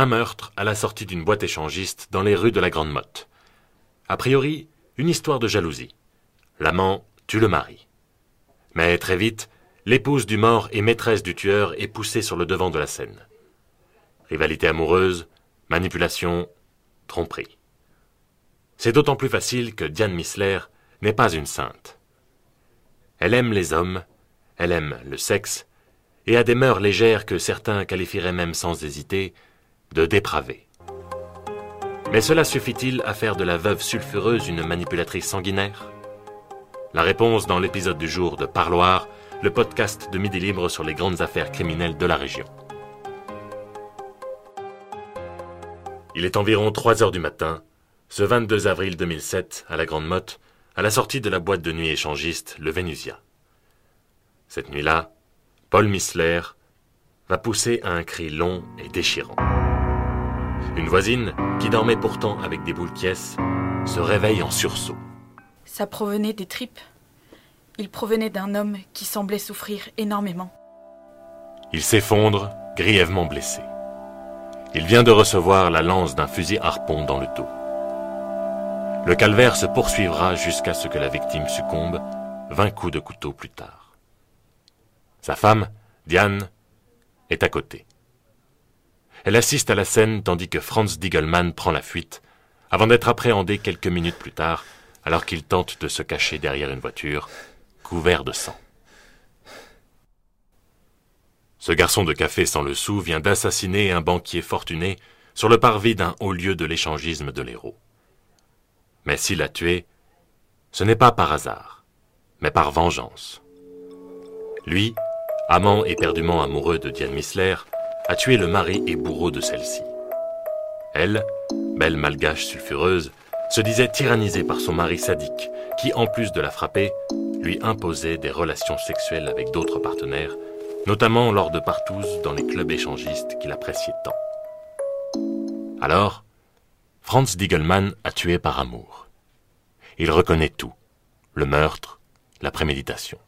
Un meurtre à la sortie d'une boîte échangiste dans les rues de la Grande Motte. A priori, une histoire de jalousie. L'amant tue le mari. Mais très vite, l'épouse du mort et maîtresse du tueur est poussée sur le devant de la scène. Rivalité amoureuse, manipulation, tromperie. C'est d'autant plus facile que Diane Missler n'est pas une sainte. Elle aime les hommes, elle aime le sexe, et a des mœurs légères que certains qualifieraient même sans hésiter de dépravées. Mais cela suffit-il à faire de la veuve sulfureuse une manipulatrice sanguinaire? La réponse dans l'épisode du jour de Parloir, le podcast de Midi Libre sur les grandes affaires criminelles de la région. Il est environ 3 heures du matin, ce 22 avril 2007, à la Grande Motte, à la sortie de la boîte de nuit échangiste Le Vénusia. Cette nuit-là, Paul Missler va pousser un cri long et déchirant. Une voisine, qui dormait pourtant avec des boules quiesses, se réveille en sursaut. Ça provenait des tripes. Il provenait d'un homme qui semblait souffrir énormément. Il s'effondre, grièvement blessé. Il vient de recevoir la lance d'un fusil harpon dans le dos. Le calvaire se poursuivra jusqu'à ce que la victime succombe, vingt coups de couteau plus tard. Sa femme, Diane, est à côté. Elle assiste à la scène tandis que Franz Diegelmann prend la fuite, avant d'être appréhendé quelques minutes plus tard, alors qu'il tente de se cacher derrière une voiture, couvert de sang. Ce garçon de café sans le sou vient d'assassiner un banquier fortuné sur le parvis d'un haut lieu de l'échangisme de l'héros. Mais s'il l'a tué, ce n'est pas par hasard, mais par vengeance. Lui, amant éperdument amoureux de Diane Missler, a tué le mari et bourreau de celle-ci. Elle, belle malgache sulfureuse, se disait tyrannisée par son mari sadique, qui, en plus de la frapper, lui imposait des relations sexuelles avec d'autres partenaires notamment lors de partouzes dans les clubs échangistes qu'il appréciait tant. Alors, Franz Diegelmann a tué par amour. Il reconnaît tout, le meurtre, la préméditation.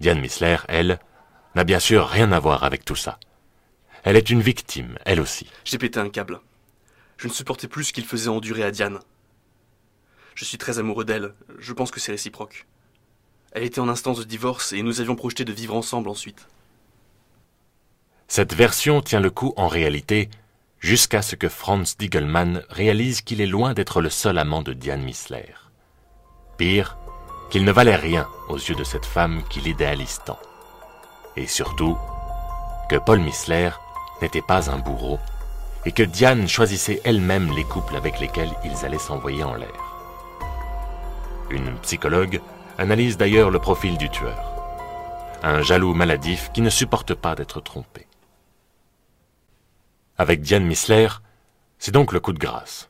Diane Missler, elle, n'a bien sûr rien à voir avec tout ça. Elle est une victime, elle aussi. J'ai pété un câble. Je ne supportais plus ce qu'il faisait endurer à Diane. Je suis très amoureux d'elle, je pense que c'est réciproque. Elle était en instance de divorce et nous avions projeté de vivre ensemble ensuite. Cette version tient le coup en réalité jusqu'à ce que Franz Diegelmann réalise qu'il est loin d'être le seul amant de Diane Missler. Pire, qu'il ne valait rien aux yeux de cette femme qu'il idéalise tant. Et surtout, que Paul Missler n'était pas un bourreau et que Diane choisissait elle-même les couples avec lesquels ils allaient s'envoyer en l'air. Une psychologue analyse d'ailleurs le profil du tueur. Un jaloux maladif qui ne supporte pas d'être trompé. Avec Diane Missler, c'est donc le coup de grâce.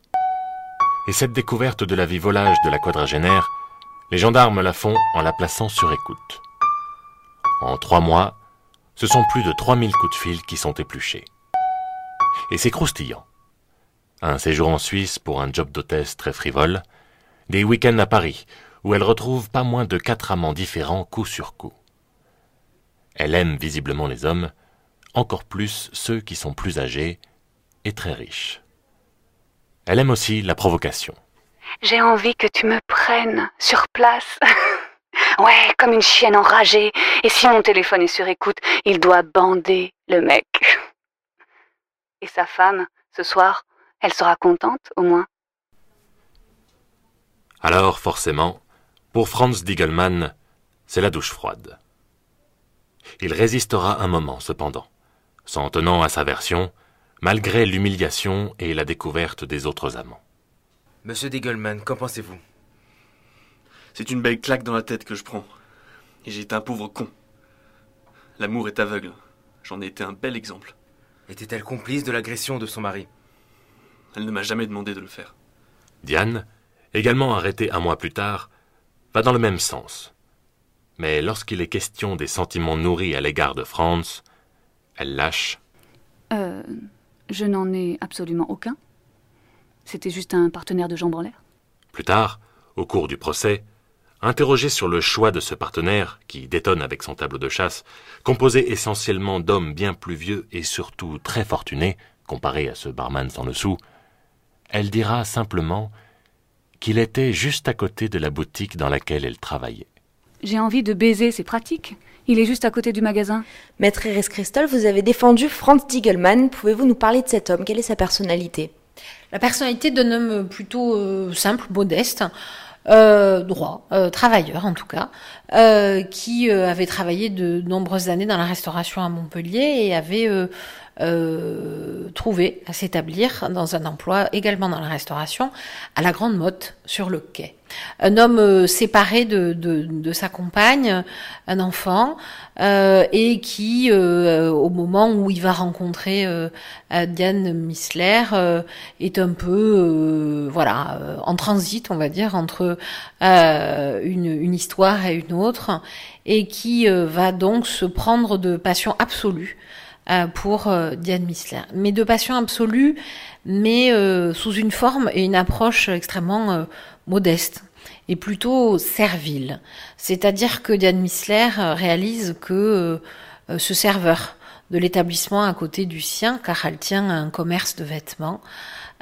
Et cette découverte de la vie volage de la quadragénaire, les gendarmes la font en la plaçant sur écoute. En trois mois, ce sont plus de 3000 coups de fil qui sont épluchés. Et c'est croustillant. Un séjour en Suisse pour un job d'hôtesse très frivole, des week-ends à Paris où elle retrouve pas moins de quatre amants différents coup sur coup. Elle aime visiblement les hommes, encore plus ceux qui sont plus âgés et très riches. Elle aime aussi la provocation. J'ai envie que tu me prennes sur place. ouais, comme une chienne enragée. Et si mon téléphone est sur écoute, il doit bander le mec. Et sa femme, ce soir, elle sera contente au moins. Alors, forcément, pour Franz Diegelmann, c'est la douche froide. Il résistera un moment, cependant, s'en tenant à sa version, malgré l'humiliation et la découverte des autres amants. Monsieur Diegelmann, qu'en pensez-vous? C'est une belle claque dans la tête que je prends. Et j'ai été un pauvre con. L'amour est aveugle. J'en ai été un bel exemple. Était-elle complice de l'agression de son mari? Elle ne m'a jamais demandé de le faire. Diane, également arrêtée un mois plus tard, va dans le même sens. Mais lorsqu'il est question des sentiments nourris à l'égard de Franz, elle lâche. Euh. Je n'en ai absolument aucun. C'était juste un partenaire de jambes en l'air. Plus tard, au cours du procès, interrogé sur le choix de ce partenaire, qui détonne avec son tableau de chasse, composé essentiellement d'hommes bien plus vieux et surtout très fortunés, comparé à ce barman sans le sou, elle dira simplement qu'il était juste à côté de la boutique dans laquelle elle travaillait. J'ai envie de baiser, c'est pratique. Il est juste à côté du magasin. Maître Iris Christol, vous avez défendu Franz Diegelmann. Pouvez-vous nous parler de cet homme? Quelle est sa personnalité? La personnalité d'un homme plutôt euh, simple, modeste, euh, droit, euh, travailleur en tout cas, euh, qui euh, avait travaillé de nombreuses années dans la restauration à Montpellier et avait euh, trouvé à s'établir dans un emploi également dans la restauration à la Grande Motte sur le quai. Un homme euh, séparé de, de, de, sa compagne, un enfant, euh, et qui, euh, au moment où il va rencontrer euh, Diane Missler, euh, est un peu, voilà, en transit, on va dire, entre une, une, histoire et une autre, et qui va donc se prendre de passion absolue pour euh, Diane Missler. Mais de passion absolue, mais euh, sous une forme et une approche extrêmement modeste et plutôt servile. C'est-à-dire que Diane Missler réalise que ce serveur de l'établissement à côté du sien, car elle tient un commerce de vêtements,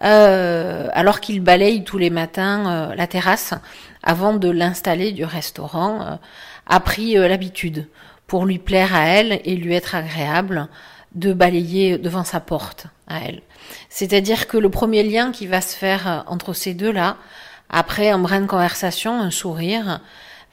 euh, alors qu'il balaye tous les matins euh, la terrasse avant de l'installer du restaurant, euh, a pris l'habitude pour lui plaire à elle et lui être agréable de balayer devant sa porte à elle. C'est-à-dire que le premier lien qui va se faire entre ces deux-là, après un brin de conversation, un sourire,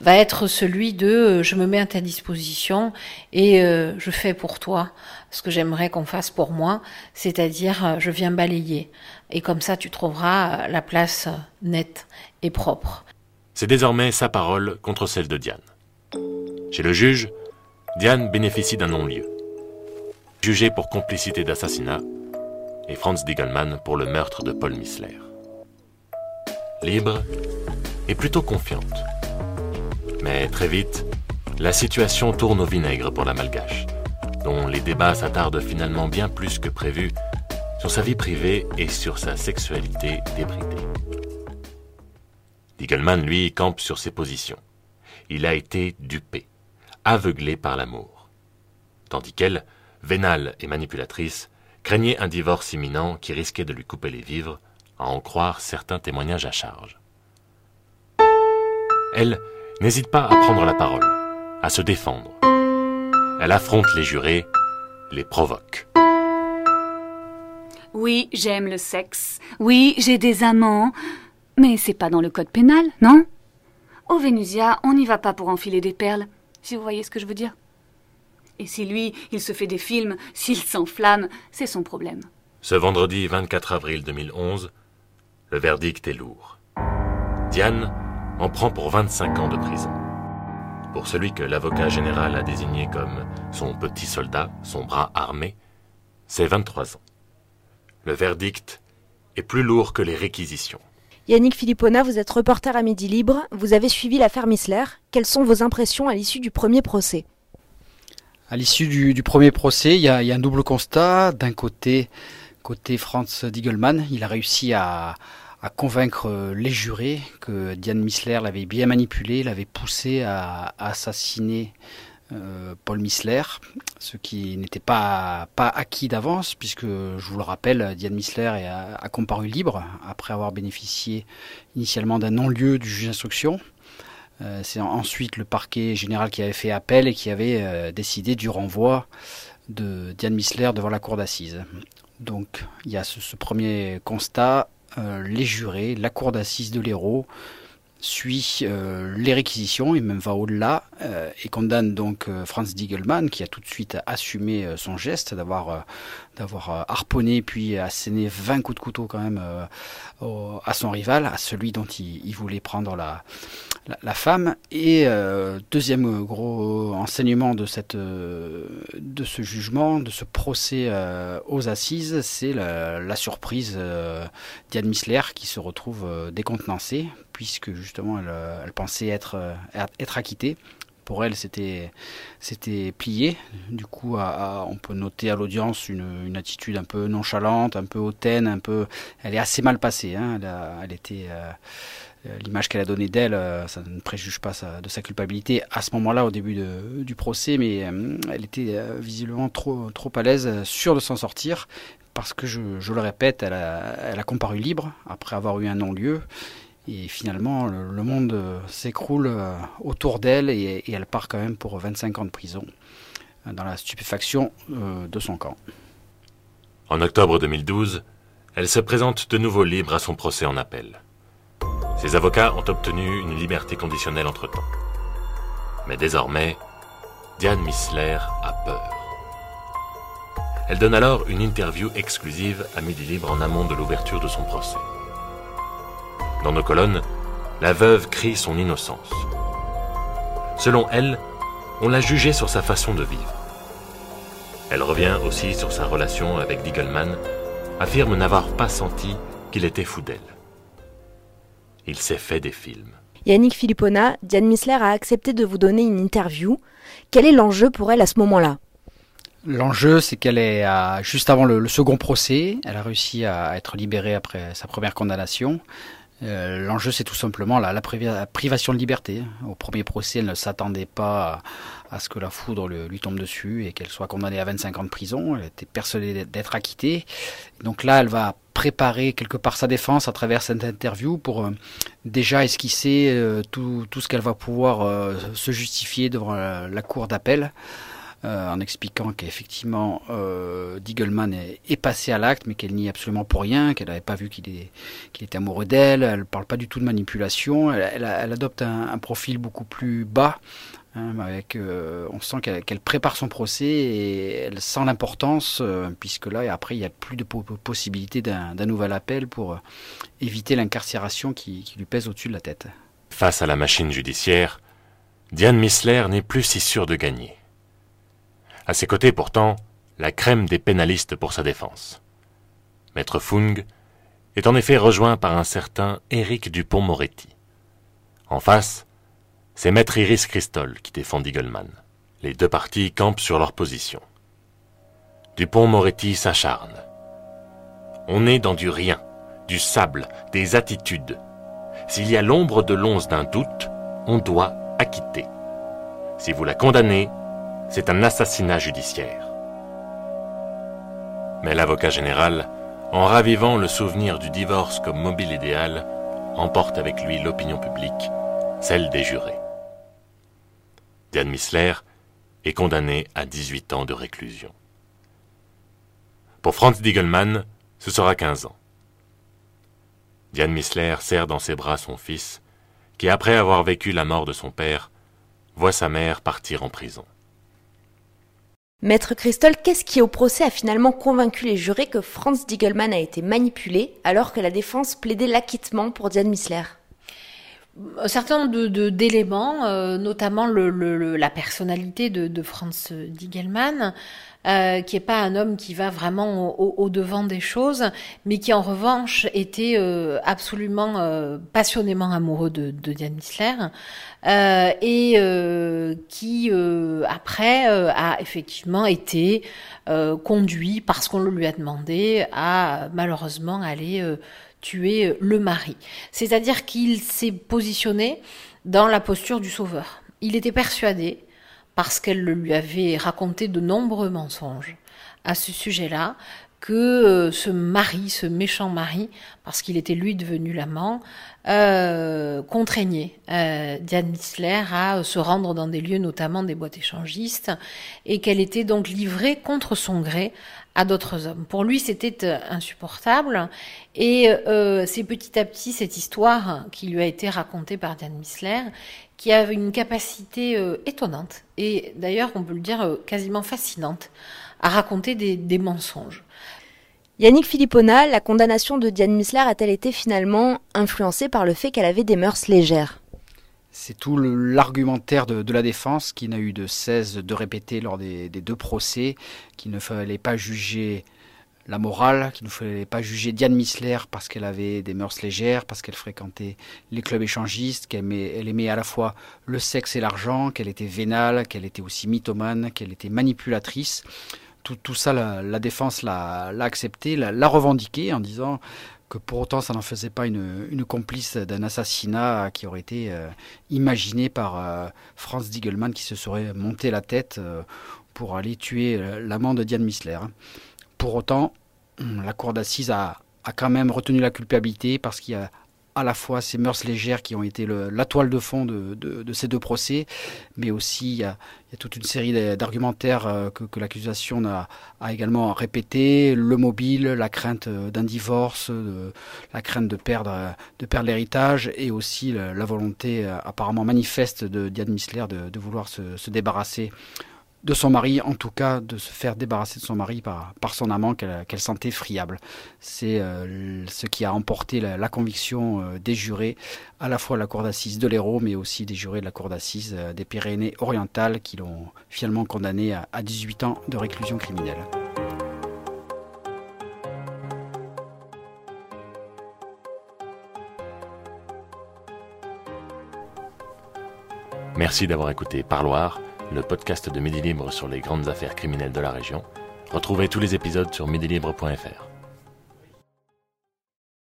va être celui de euh, je me mets à ta disposition et euh, je fais pour toi ce que j'aimerais qu'on fasse pour moi, c'est-à-dire euh, je viens balayer. Et comme ça, tu trouveras la place nette et propre. C'est désormais sa parole contre celle de Diane. Chez le juge, Diane bénéficie d'un non-lieu jugé pour complicité d'assassinat, et Franz Diegelmann pour le meurtre de Paul Missler. Libre et plutôt confiante. Mais très vite, la situation tourne au vinaigre pour la malgache, dont les débats s'attardent finalement bien plus que prévu sur sa vie privée et sur sa sexualité débridée. Diegelmann, lui, campe sur ses positions. Il a été dupé, aveuglé par l'amour. Tandis qu'elle, vénale et manipulatrice, craignait un divorce imminent qui risquait de lui couper les vivres, à en croire certains témoignages à charge. Elle n'hésite pas à prendre la parole, à se défendre. Elle affronte les jurés, les provoque. Oui, j'aime le sexe. Oui, j'ai des amants. Mais c'est pas dans le code pénal, non? Au Vénusia, on n'y va pas pour enfiler des perles, si vous voyez ce que je veux dire. Et si lui, il se fait des films, s'il s'enflamme, c'est son problème. Ce vendredi 24 avril 2011, le verdict est lourd. Diane en prend pour 25 ans de prison. Pour celui que l'avocat général a désigné comme son petit soldat, son bras armé, c'est 23 ans. Le verdict est plus lourd que les réquisitions. Yannick Philippona, vous êtes reporter à Midi Libre, vous avez suivi l'affaire Missler. Quelles sont vos impressions à l'issue du premier procès? À l'issue du, premier procès, il y, a, un double constat. D'un côté, côté Franz Diegelmann, il a réussi à, convaincre les jurés que Diane Missler l'avait bien manipulé, l'avait poussé à, assassiner euh, Paul Missler, ce qui n'était pas, acquis d'avance, puisque, je vous le rappelle, Diane Missler a comparu libre après avoir bénéficié initialement d'un non-lieu du juge d'instruction. Euh, c'est ensuite le parquet général qui avait fait appel et qui avait euh, décidé du renvoi de Diane Missler devant la cour d'assises. Donc il y a ce, premier constat, euh, les jurés, la cour d'assises de l'Hérault suit les réquisitions et même va au-delà et condamne donc Franz Diegelmann qui a tout de suite assumé son geste d'avoir d'avoir harponné puis asséné 20 coups de couteau quand même au, à son rival, à celui dont il, voulait prendre la, femme. Et deuxième gros enseignement de cette de ce jugement, de ce procès aux assises, c'est la, surprise Diane Missler qui se retrouve décontenancée puisque justement elle, elle pensait être, être acquittée. Pour elle, c'était plié. Du coup, on peut noter à l'audience une, attitude un peu nonchalante, un peu hautaine, un peu. Elle est assez mal passée. Hein. Elle, était, euh, l'image qu'elle a donnée d'elle, ça ne préjuge pas de sa culpabilité à ce moment-là, au début du procès, mais elle était visiblement trop, trop à l'aise, sûre de s'en sortir, parce que, je, le répète, elle a comparu libre après avoir eu un non-lieu. Et finalement, le, monde euh, s'écroule euh, autour d'elle et, elle part quand même pour 25 ans de prison euh, dans la stupéfaction de son camp. En octobre 2012, elle se présente de nouveau libre à son procès en appel. Ses avocats ont obtenu une liberté conditionnelle entre-temps. Mais désormais, Diane Missler a peur. Elle donne alors une interview exclusive à Midi Libre en amont de l'ouverture de son procès. Dans nos colonnes, la veuve crie son innocence. Selon elle, on l'a jugée sur sa façon de vivre. Elle revient aussi sur sa relation avec Diegelman, affirme n'avoir pas senti qu'il était fou d'elle. Il s'est fait des films. Yannick Philippona, Diane Missler a accepté de vous donner une interview. Quel est l'enjeu pour elle à ce moment-là? L'enjeu, c'est qu'elle est juste avant le, second procès. Elle a réussi à être libérée après sa première condamnation. Euh, l'enjeu, c'est tout simplement la, privation de liberté. Au premier procès, elle ne s'attendait pas à, ce que la foudre lui tombe dessus et qu'elle soit condamnée à 25 ans de prison. Elle était persuadée d'être acquittée. Donc là, elle va préparer quelque part sa défense à travers cette interview pour euh, déjà esquisser euh, tout, ce qu'elle va pouvoir se justifier devant la cour d'appel. Euh, en expliquant qu'effectivement euh, Diegelman est, passé à l'acte, mais qu'elle n'y est absolument pour rien, qu'elle n'avait pas vu qu'il était amoureux d'elle, elle ne parle pas du tout de manipulation, elle, adopte un, profil beaucoup plus bas, hein, avec, euh, on sent qu'elle prépare son procès et elle sent l'importance, puisque là, et après, il n'y a plus de possibilité d'un nouvel appel pour éviter l'incarcération qui, qui lui pèse au-dessus de la tête. Face à la machine judiciaire, Diane Missler n'est plus si sûre de gagner. À ses côtés, pourtant, la crème des pénalistes pour sa défense. Maître Fung est en effet rejoint par un certain Éric Dupont-Moretti. En face, c'est Maître Iris Christol qui défend Diegelman. Les deux parties campent sur leur position. Dupont-Moretti s'acharne. On est dans du rien, du sable, des attitudes. S'il y a l'ombre de l'once d'un doute, on doit acquitter. Si vous la condamnez, c'est un assassinat judiciaire. Mais l'avocat général, en ravivant le souvenir du divorce comme mobile idéal, emporte avec lui l'opinion publique, celle des jurés. Diane Missler est condamné à 18 ans de réclusion. Pour Franz Diegelmann, ce sera 15 ans. Diane Missler serre dans ses bras son fils, qui, après avoir vécu la mort de son père, voit sa mère partir en prison. Maître Christol, qu'est-ce qui au procès a finalement convaincu les jurés que Franz Diegelmann a été manipulé alors que la défense plaidait l'acquittement pour Diane Missler? Un certain nombre d'éléments, euh, notamment la personnalité de, Franz Diegelmann, euh, qui est pas un homme qui va vraiment au, devant des choses, mais qui en revanche était euh, absolument euh, passionnément amoureux de, de Diane Missler et qui après a effectivement été conduit parce qu'on le lui a demandé à malheureusement aller tuer le mari. C'est-à-dire qu'il s'est positionné dans la posture du sauveur. Il était persuadé parce qu'elle lui avait raconté de nombreux mensonges à ce sujet-là, que euh, ce mari, ce méchant mari, parce qu'il était lui devenu l'amant, euh, contraignait euh, Diane Missler à se rendre dans des lieux, notamment des boîtes échangistes, et qu'elle était donc livrée contre son gré à d'autres hommes. Pour lui, c'était euh, insupportable, et c'est petit à petit cette histoire qui lui a été racontée par Diane Missler qui avait une capacité euh, étonnante, et d'ailleurs on peut le dire euh, quasiment fascinante, à raconter des, mensonges. Yannick Philippona, la condamnation de Diane Missler a-t-elle été finalement influencée par le fait qu'elle avait des mœurs légères? C'est tout l'argumentaire de, la défense qui n'a eu de cesse de répéter lors des, deux procès qu'il ne fallait pas juger la morale, qu'il ne fallait pas juger Diane Missler parce qu'elle avait des mœurs légères, parce qu'elle fréquentait les clubs échangistes, qu'elle aimait, à la fois le sexe et l'argent, qu'elle était vénale, qu'elle était aussi mythomane, qu'elle était manipulatrice. Tout, ça, la, défense l'a accepté, l'a revendiqué en disant que pour autant ça n'en faisait pas une, complice d'un assassinat qui aurait été euh, imaginé par euh, Franz Diegelmann qui se serait monté la tête euh, pour aller tuer l'amant de Diane Missler. Pour autant, la cour d'assises a, a, quand même retenu la culpabilité parce qu'il y a à la fois ces mœurs légères qui ont été la toile de fond de, ces deux procès, mais aussi il y a, toute une série d'argumentaires euh, que, l'accusation a, également répété, le mobile, la crainte euh, d'un divorce, la crainte de perdre, l'héritage, et aussi la, volonté euh, apparemment manifeste de Diane Missler de, vouloir se débarrasser de son mari, en tout cas de se faire débarrasser de son mari par, son amant qu'elle sentait friable. C'est euh, ce qui a emporté la, conviction euh, des jurés, à la fois de la cour d'assises de l'Hérault, mais aussi des jurés de la cour d'assises euh, des Pyrénées orientales qui l'ont finalement condamné à, à 18 ans de réclusion criminelle. Merci d'avoir écouté Parloir le podcast de Midi Libre sur les grandes affaires criminelles de la région. Retrouvez tous les épisodes sur midilibre.fr.